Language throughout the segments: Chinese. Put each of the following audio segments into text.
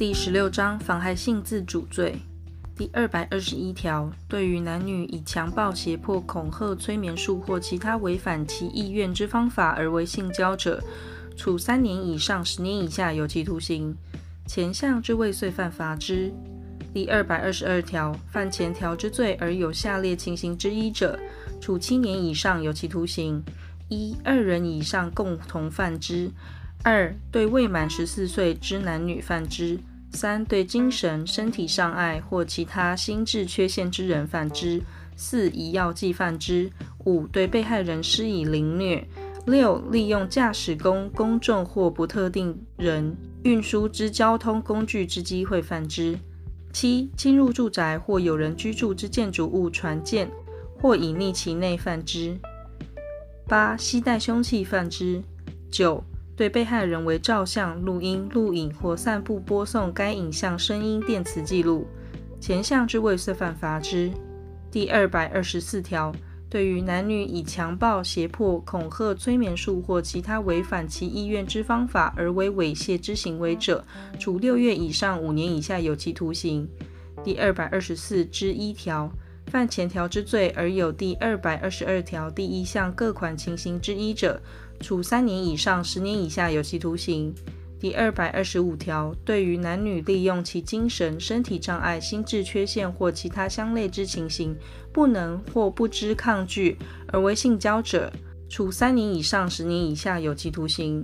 第十六章妨害性自主罪第二百二十一条，对于男女以强暴、胁迫、恐吓、催眠术或其他违反其意愿之方法而为性交者，处三年以上十年以下有期徒刑。前项之未遂犯，罚之。第二百二十二条，犯前条之罪而有下列情形之一者，处七年以上有期徒刑。一、二人以上共同犯之；二、对未满十四岁之男女犯之；三、对精神、身体障碍或其他心智缺陷之人犯之；四、以药剂犯之；五、对被害人施以凌虐；六、利用驾驶供公众或不特定人运输之交通工具之机会犯之。七、侵入住宅或有人居住之建筑物、船舰，或隐匿其内犯之；八、携带凶器犯之；九、对被害人为照相、录音、录影或散布、播送该影像、声音、电磁记录，前项之未遂犯，罚之。第二百二十四条。对于男女以强暴、胁迫、恐吓、催眠术或其他违反其意愿之方法而为猥亵之行为者，处六月以上五年以下有期徒刑。第二百二十四之一条，犯前条之罪而有第二百二十二条第一项各款情形之一者，处三年以上十年以下有期徒刑。第二百二十五条，对于男女利用其精神、身体障碍、心智缺陷或其他相类之情形，不能或不知抗拒而为性交者，处三年以上十年以下有期徒刑；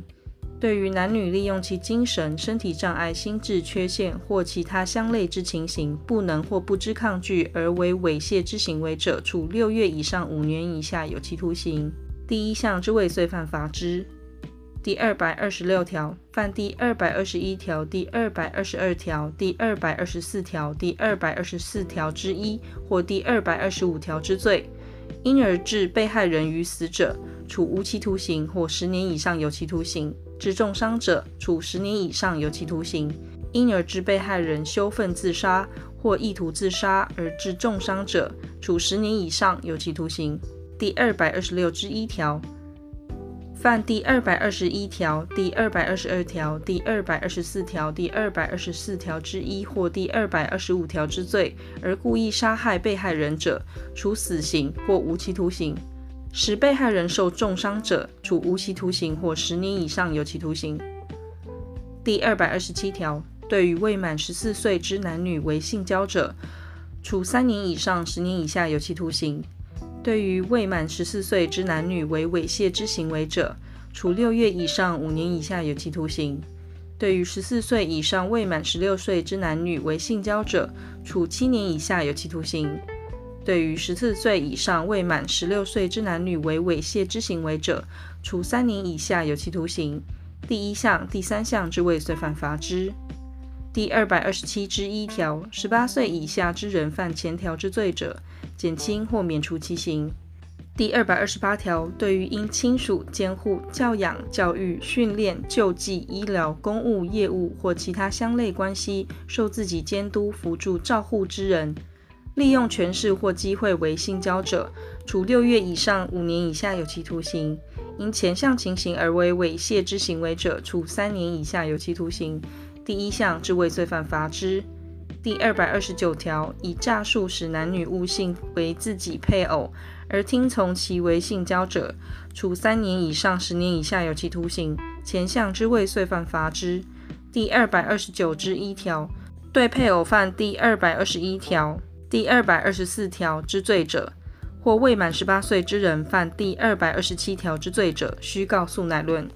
对于男女利用其精神、身体障碍、心智缺陷或其他相类之情形，不能或不知抗拒而为猥亵之行为者，处六月以上五年以下有期徒刑。第一项之未遂犯，罚之。第二百二十六条，犯第二百二十一条、第二百二十二条、第二百二十四条、第二百二十四条之一或第二百二十五条之罪，因而致被害人于死者，处无期徒刑或十年以上有期徒刑；致重伤者，处十年以上有期徒刑；因而致被害人羞愤自杀或意图自杀而致重伤者，处十年以上有期徒刑。第二百二十六之一条。犯第二百二十一条、第二百二十二条、第二百二十四条、第二百二十四条之一或第二百二十五条之罪，而故意杀害被害人者，处死刑或无期徒刑；使被害人受重伤者，处无期徒刑或十年以上有期徒刑。第二百二十七条，对于未满十四岁之男女为性交者，处三年以上十年以下有期徒刑。对于未满十四岁之男女为猥亵之行为者，处六月以上五年以下有期徒刑；对于十四岁以上未满十六岁之男女为性交者，处七年以下有期徒刑；对于十四岁以上未满十六岁之男女为猥亵之行为者，处三年以下有期徒刑。第一项、第三项之未遂犯，罚之。第二百二十七之一条，十八岁以下之人犯前条之罪者，减轻或免除其刑。第二百二十八条，对于因亲属、监护、教养、教育、训练、救济、医疗、公务、业务或其他相类关系，受自己监督、辅助、照护之人，利用权势或机会为性交者，处六月以上五年以下有期徒刑；因前项情形而为猥亵之行为者，处三年以下有期徒刑。第一项之未遂犯，罚之。第二百二十九条，以诈术使男女误信为自己配偶，而听从其为性交者，处三年以上十年以下有期徒刑。前项之未遂犯，罚之。第二百二十九之一条，对配偶犯第二百二十一条、第二百二十四条之罪者，或未满十八岁之人犯第二百二十七条之罪者，须告诉乃论。